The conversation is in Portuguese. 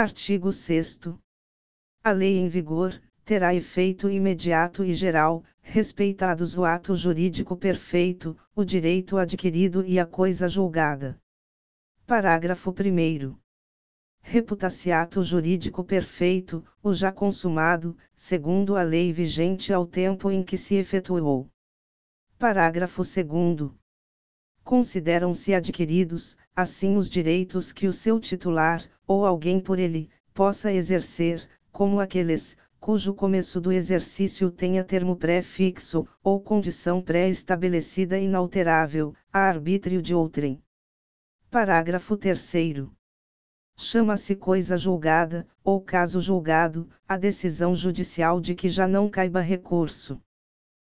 Artigo 6 A lei em vigor, terá efeito imediato e geral, respeitados o ato jurídico perfeito, o direito adquirido e a coisa julgada. Parágrafo 1. Reputaciato jurídico perfeito, o já consumado, segundo a lei vigente ao tempo em que se efetuou. Parágrafo 2. Consideram-se adquiridos, assim os direitos que o seu titular, ou alguém por ele, possa exercer, como aqueles, cujo começo do exercício tenha termo pré-fixo, ou condição pré-estabelecida inalterável, a arbítrio de outrem. Parágrafo 3. Chama-se coisa julgada, ou caso julgado, a decisão judicial de que já não caiba recurso.